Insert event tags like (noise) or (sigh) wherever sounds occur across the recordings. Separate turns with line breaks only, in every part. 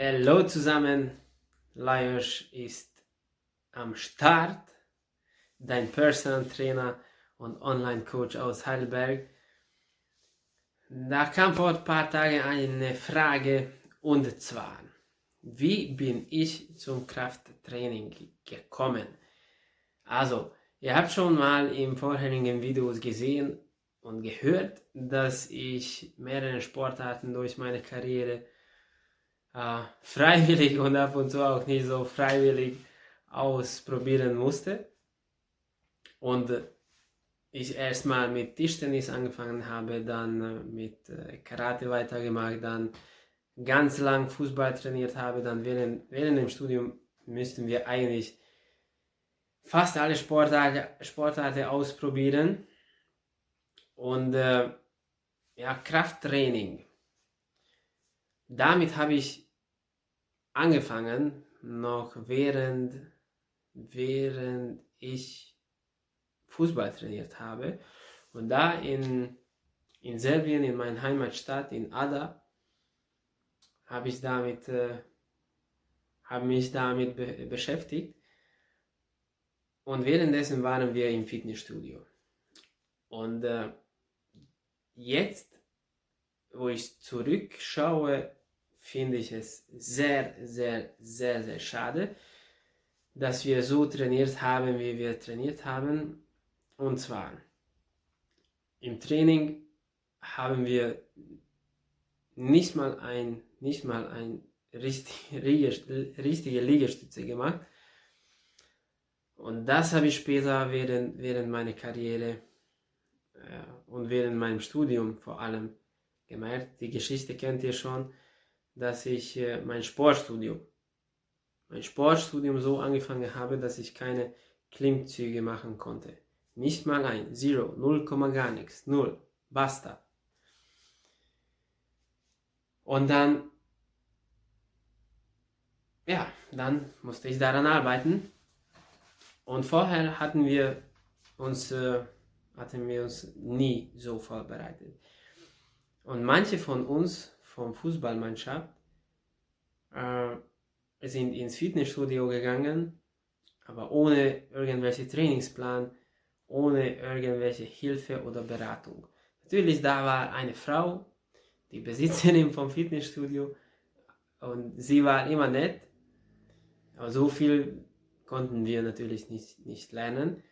Hallo zusammen, Lajos ist am Start, dein Personal Trainer und Online Coach aus Heidelberg. Da kam vor ein paar Tagen eine Frage und zwar, wie bin ich zum Krafttraining gekommen? Also, ihr habt schon mal im vorherigen Videos gesehen und gehört, dass ich mehrere Sportarten durch meine Karriere äh, freiwillig und ab und zu auch nicht so freiwillig ausprobieren musste. Und ich erstmal mit Tischtennis angefangen habe, dann mit äh, Karate weitergemacht, dann ganz lang Fußball trainiert habe, dann während, während dem Studium müssten wir eigentlich fast alle Sportarten, Sportarten ausprobieren. Und äh, ja, Krafttraining. Damit habe ich angefangen, noch während, während ich Fußball trainiert habe. Und da in, in Serbien, in meiner Heimatstadt, in Ada, habe ich damit, äh, habe mich damit be beschäftigt. Und währenddessen waren wir im Fitnessstudio. Und äh, jetzt, wo ich zurückschaue, finde ich es sehr, sehr, sehr, sehr schade, dass wir so trainiert haben, wie wir trainiert haben. Und zwar, im Training haben wir nicht mal ein, nicht mal ein richtig, (laughs) richtige Liegestütze gemacht. Und das habe ich später während, während meiner Karriere äh, und während meinem Studium vor allem gemerkt. Die Geschichte kennt ihr schon, dass ich äh, mein Sportstudium, mein Sportstudium so angefangen habe, dass ich keine Klimmzüge machen konnte. Nicht mal ein, zero, null Komma gar nichts, null, basta. Und dann, ja, dann musste ich daran arbeiten. Und vorher hatten wir uns äh, hatten wir uns nie so vorbereitet. Und manche von uns vom Fußballmannschaft äh, sind ins Fitnessstudio gegangen, aber ohne irgendwelche Trainingsplan, ohne irgendwelche Hilfe oder Beratung. Natürlich, da war eine Frau, die Besitzerin vom Fitnessstudio, und sie war immer nett, aber so viel konnten wir natürlich nicht, nicht lernen.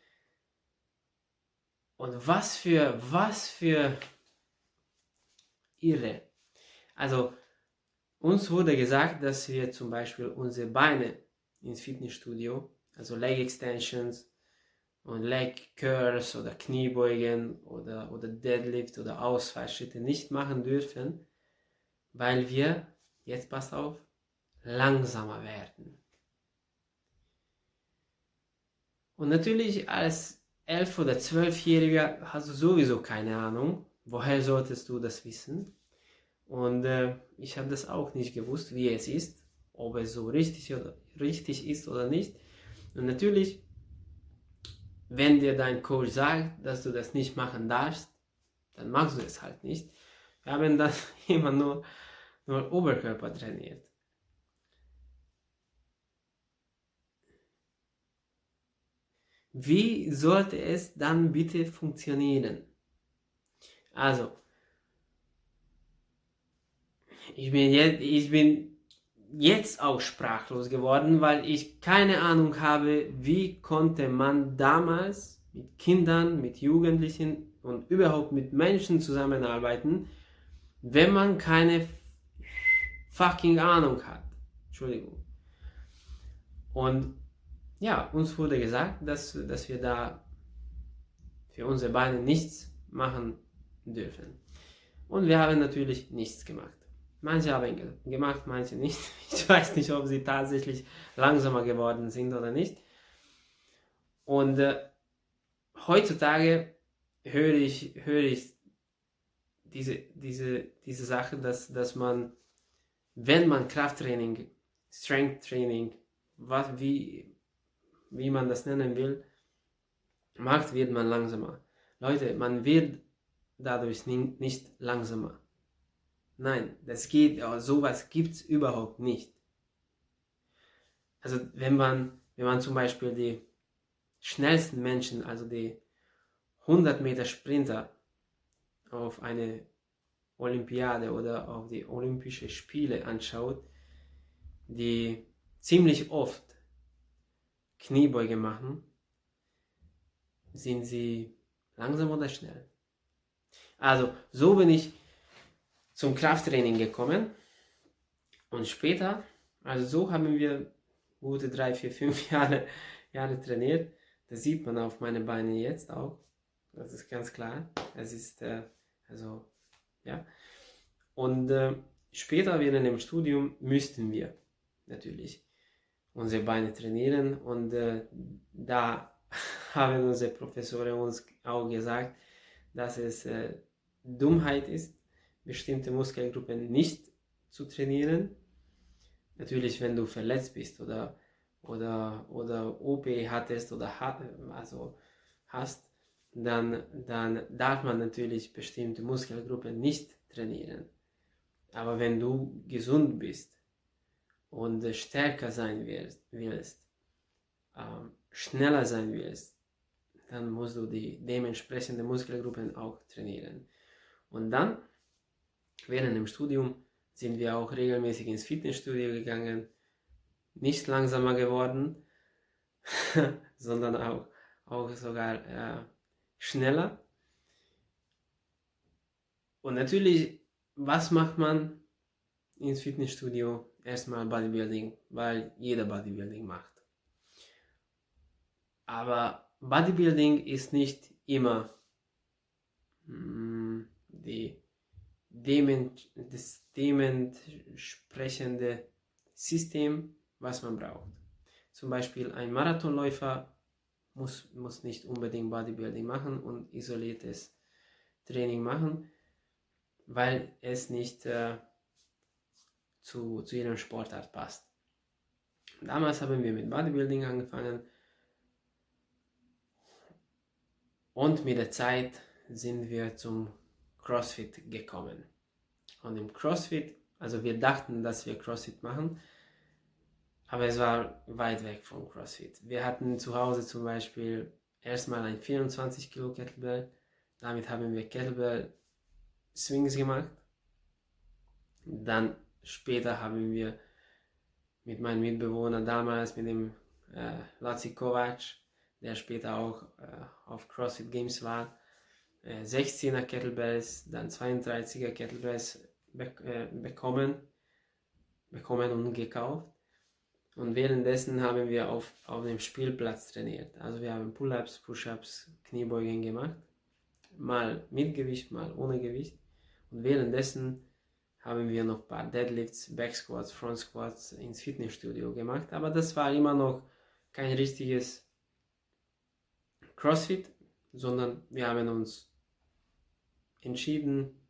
Und was für, was für Irre. Also, uns wurde gesagt, dass wir zum Beispiel unsere Beine ins Fitnessstudio, also Leg Extensions und Leg Curls oder Kniebeugen oder, oder Deadlift oder Ausfallschritte nicht machen dürfen, weil wir, jetzt passt auf, langsamer werden. Und natürlich als elf- oder zwölfjähriger hast du sowieso keine Ahnung. Woher solltest du das wissen? Und äh, ich habe das auch nicht gewusst, wie es ist, ob es so richtig, oder, richtig ist oder nicht. Und natürlich, wenn dir dein Coach sagt, dass du das nicht machen darfst, dann machst du es halt nicht. Wir haben (laughs) dann immer nur, nur Oberkörper trainiert. Wie sollte es dann bitte funktionieren? Also, ich bin, jetzt, ich bin jetzt auch sprachlos geworden, weil ich keine Ahnung habe, wie konnte man damals mit Kindern, mit Jugendlichen und überhaupt mit Menschen zusammenarbeiten, wenn man keine fucking Ahnung hat. Entschuldigung. Und ja, uns wurde gesagt, dass, dass wir da für unsere Beine nichts machen dürfen. Und wir haben natürlich nichts gemacht. Manche haben gemacht, manche nicht. (laughs) Ich weiß nicht, ob sie tatsächlich langsamer geworden sind oder nicht. Und äh, heutzutage höre ich, höre ich diese, diese, diese Sache, dass, dass man, wenn man Krafttraining, Strength Training, was, wie, wie man das nennen will, macht, wird man langsamer. Leute, man wird dadurch nicht langsamer. Nein, das geht, aber sowas gibt es überhaupt nicht. also wenn man, wenn man zum Beispiel die schnellsten Menschen, also die 100 Meter Sprinter auf eine Olympiade oder auf die Olympischen Spiele anschaut, die ziemlich oft Kniebeuge machen, sind sie langsam oder schnell. Also so bin ich zum Krafttraining gekommen und später, also so haben wir gute drei, vier, fünf (laughs) Jahre, Jahre trainiert. Das sieht man auf meine Beine jetzt auch. Das ist ganz klar. Es ist äh, also ja. Und äh, später während dem Studium müssten wir natürlich unsere Beine trainieren und äh, da (laughs) haben unsere Professoren uns auch gesagt, dass es äh, Dummheit ist, bestimmte Muskelgruppen nicht zu trainieren. Natürlich, wenn du verletzt bist oder, oder, oder OP hattest oder also hast, dann, dann darf man natürlich bestimmte Muskelgruppen nicht trainieren. Aber wenn du gesund bist und stärker sein willst, willst ähm, schneller sein willst, dann musst du die dementsprechenden Muskelgruppen auch trainieren. Und dann, während dem Studium, sind wir auch regelmäßig ins Fitnessstudio gegangen, nicht langsamer geworden, (laughs) sondern auch, auch sogar äh, schneller. Und natürlich, was macht man ins Fitnessstudio? Erstmal Bodybuilding, weil jeder Bodybuilding macht. Aber Bodybuilding ist nicht immer mm, die das dementsprechende System, was man braucht. Zum Beispiel ein Marathonläufer muss, muss nicht unbedingt Bodybuilding machen und isoliertes Training machen, weil es nicht äh, zu, zu ihrem Sportart passt. Damals haben wir mit Bodybuilding angefangen und mit der Zeit sind wir zum CrossFit gekommen. Und im CrossFit, also wir dachten, dass wir CrossFit machen, aber es war weit weg vom CrossFit. Wir hatten zu Hause zum Beispiel erstmal ein 24 Kilo Kettlebell. Damit haben wir Kettlebell Swings gemacht. Dann später haben wir mit meinem Mitbewohner damals, mit dem äh, Laci Kovac, der später auch äh, auf CrossFit Games war, äh, 16er Kettlebells, dann 32er Kettlebells be äh, bekommen, bekommen und gekauft. Und währenddessen haben wir auf, auf dem Spielplatz trainiert. Also wir haben Pull-ups, Push-ups, Kniebeugen gemacht. Mal mit Gewicht, mal ohne Gewicht. Und währenddessen haben wir noch ein paar Deadlifts, Back Squats, Front Squats ins Fitnessstudio gemacht. Aber das war immer noch kein richtiges CrossFit, sondern wir haben uns entschieden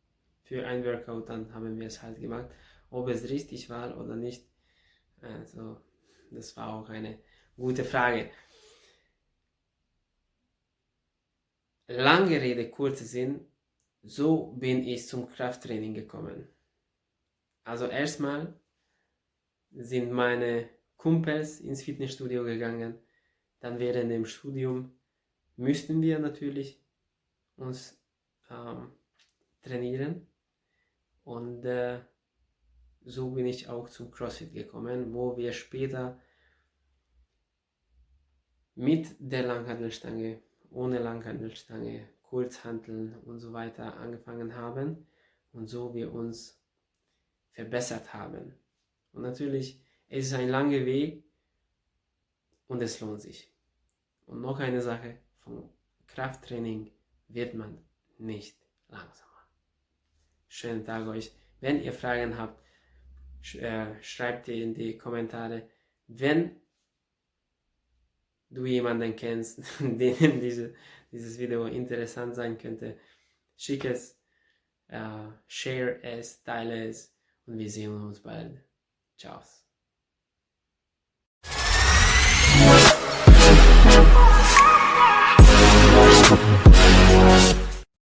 für ein Workout, dann haben wir es halt gemacht. Ob es richtig war oder nicht, also das war auch eine gute Frage. Lange Rede, kurzer Sinn, so bin ich zum Krafttraining gekommen. Also erstmal sind meine Kumpels ins Fitnessstudio gegangen. Dann während dem Studium müssten wir natürlich uns ähm, trainieren. Und äh, so bin ich auch zum CrossFit gekommen, wo wir später mit der Langhandelstange, ohne Langhandelstange, Kurzhanteln und so weiter angefangen haben und so wir uns verbessert haben. Und natürlich, es ist ein langer Weg und es lohnt sich. Und noch eine Sache, vom Krafttraining wird man nicht langsamer. Schönen Tag euch. Wenn ihr Fragen habt, äh, schreibt die in die Kommentare. Wenn du jemanden kennst, (laughs) den diese, dieses Video interessant sein könnte, schick es, uh, share es, teile es und wir sehen uns bald. Ciao.